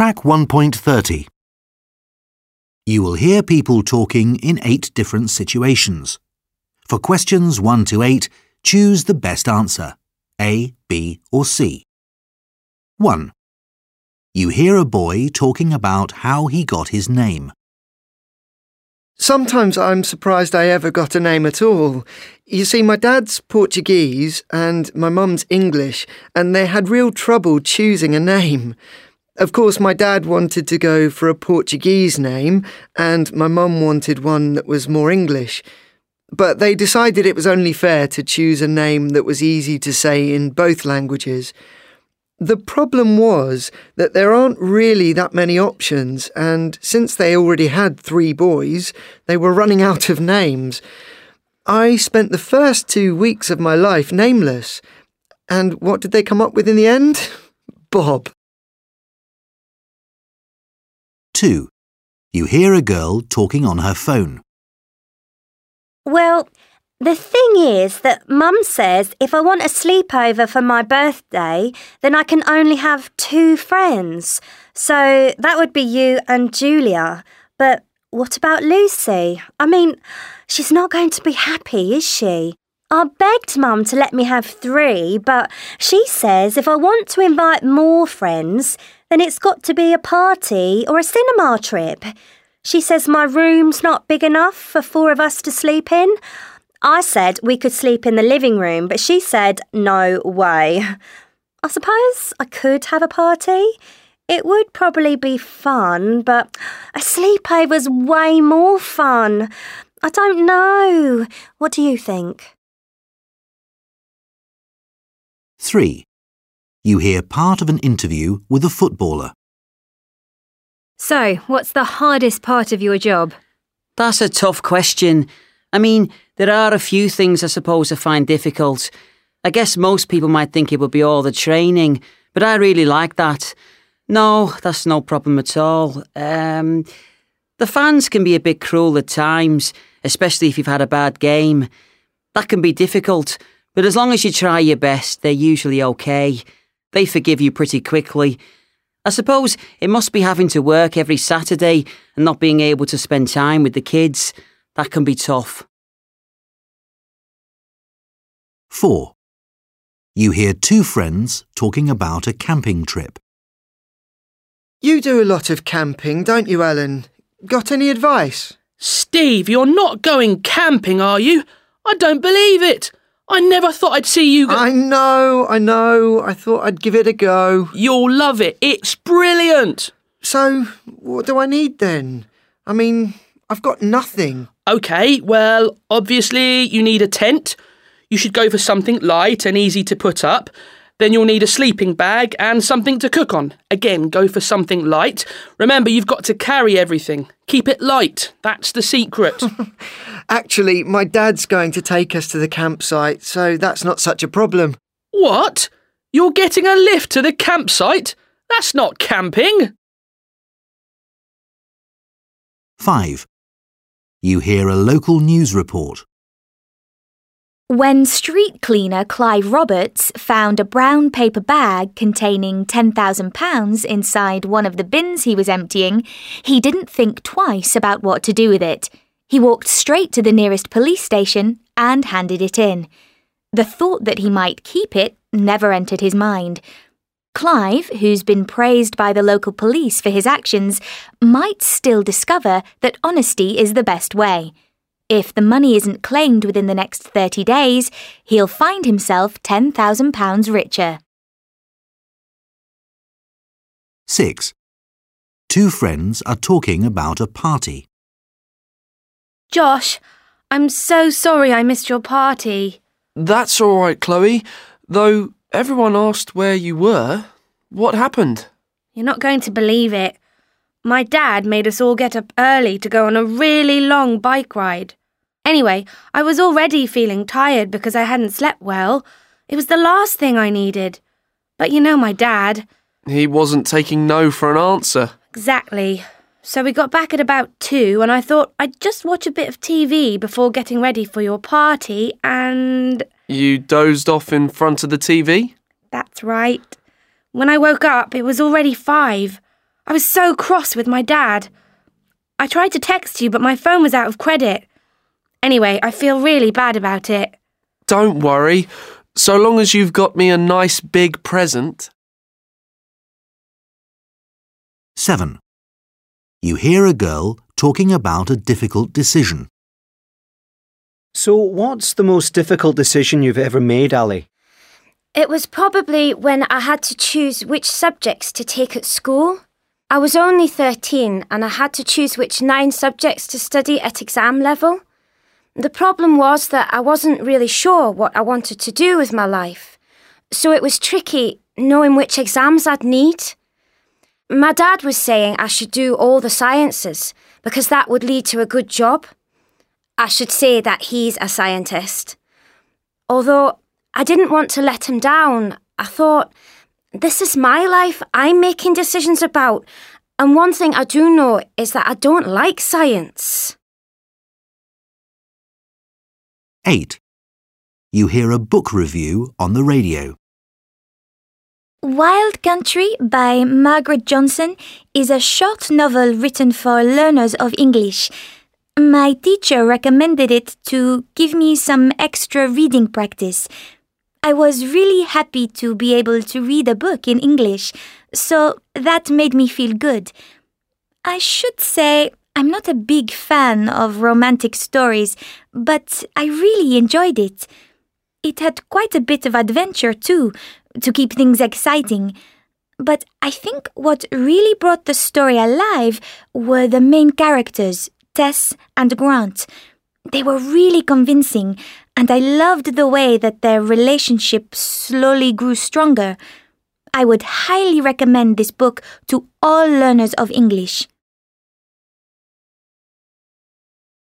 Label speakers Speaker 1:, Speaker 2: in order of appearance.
Speaker 1: Track 1.30. You will hear people talking in eight different situations. For questions 1 to 8, choose the best answer A, B, or C. 1. You hear a boy talking about how he got his name.
Speaker 2: Sometimes I'm surprised I ever got a name at all. You see, my dad's Portuguese and my mum's English, and they had real trouble choosing a name. Of course, my dad wanted to go for a Portuguese name, and my mum wanted one that was more English. But they decided it was only fair to choose a name that was easy to say in both languages. The problem was that there aren't really that many options, and since they already had three boys, they were running out of names. I spent the first two weeks of my life nameless. And what did they come up with in the end? Bob.
Speaker 1: 2. You hear a girl talking on her phone.
Speaker 3: Well, the thing is that Mum says if I want a sleepover for my birthday, then I can only have two friends. So that would be you and Julia. But what about Lucy? I mean, she's not going to be happy, is she? I begged Mum to let me have three, but she says if I want to invite more friends, then it's got to be a party or a cinema trip. She says my room's not big enough for four of us to sleep in. I said we could sleep in the living room, but she said no way. I suppose I could have a party. It would probably be fun, but a sleepover's way more fun. I don't know. What do you think?
Speaker 1: 3. You hear part of an interview with a footballer.
Speaker 4: So, what's the hardest part of your job?
Speaker 5: That's a tough question. I mean, there are a few things I suppose I find difficult. I guess most people might think it would be all the training, but I really like that. No, that's no problem at all. Um, the fans can be a bit cruel at times, especially if you've had a bad game. That can be difficult, but as long as you try your best, they're usually okay. They forgive you pretty quickly. I suppose it must be having to work every Saturday and not being able to spend time with the kids. That can be tough.
Speaker 1: 4. You hear two friends talking about a camping trip.
Speaker 2: You do a lot of camping, don't you, Ellen? Got any advice?
Speaker 6: Steve, you're not going camping, are you? I don't believe it. I never thought I'd see you go.
Speaker 2: I know, I know. I thought I'd give it a go.
Speaker 6: You'll love it. It's brilliant.
Speaker 2: So, what do I need then? I mean, I've got nothing.
Speaker 6: Okay, well, obviously you need a tent. You should go for something light and easy to put up. Then you'll need a sleeping bag and something to cook on. Again, go for something light. Remember, you've got to carry everything. Keep it light. That's the secret.
Speaker 2: Actually, my dad's going to take us to the campsite, so that's not such a problem.
Speaker 6: what? You're getting a lift to the campsite? That's not camping.
Speaker 1: 5. You hear a local news report.
Speaker 7: When street cleaner Clive Roberts found a brown paper bag containing £10,000 inside one of the bins he was emptying, he didn't think twice about what to do with it. He walked straight to the nearest police station and handed it in. The thought that he might keep it never entered his mind. Clive, who's been praised by the local police for his actions, might still discover that honesty is the best way. If the money isn't claimed within the next 30 days, he'll find himself £10,000 richer.
Speaker 1: 6. Two friends are talking about a party.
Speaker 4: Josh, I'm so sorry I missed your party.
Speaker 8: That's all right, Chloe. Though everyone asked where you were. What happened?
Speaker 4: You're not going to believe it. My dad made us all get up early to go on a really long bike ride. Anyway, I was already feeling tired because I hadn't slept well. It was the last thing I needed. But you know my dad.
Speaker 8: He wasn't taking no for an answer.
Speaker 4: Exactly. So we got back at about two, and I thought I'd just watch a bit of TV before getting ready for your party, and
Speaker 8: You dozed off in front of the TV?
Speaker 4: that's right. When I woke up, it was already five. I was so cross with my dad. I tried to text you, but my phone was out of credit. Anyway, I feel really bad about it.
Speaker 8: Don't worry, so long as you've got me a nice big present.
Speaker 1: 7. You hear a girl talking about a difficult decision.
Speaker 9: So, what's the most difficult decision you've ever made, Ali?
Speaker 10: It was probably when I had to choose which subjects to take at school. I was only 13 and I had to choose which nine subjects to study at exam level. The problem was that I wasn't really sure what I wanted to do with my life, so it was tricky knowing which exams I'd need. My dad was saying I should do all the sciences because that would lead to a good job. I should say that he's a scientist. Although I didn't want to let him down, I thought, this is my life I'm making decisions about, and one thing I do know is that I don't like science.
Speaker 1: 8. You hear a book review on the radio.
Speaker 7: Wild Country by Margaret Johnson is a short novel written for learners of English. My teacher recommended it to give me some extra reading practice. I was really happy to be able to read a book in English, so that made me feel good. I should say I'm not a big fan of romantic stories, but I really enjoyed it. It had quite a bit of adventure, too, to keep things exciting. But I think what really brought the story alive were the main characters, Tess and Grant. They were really convincing, and I loved the way that their relationship slowly grew stronger. I would highly recommend this book to all learners of English.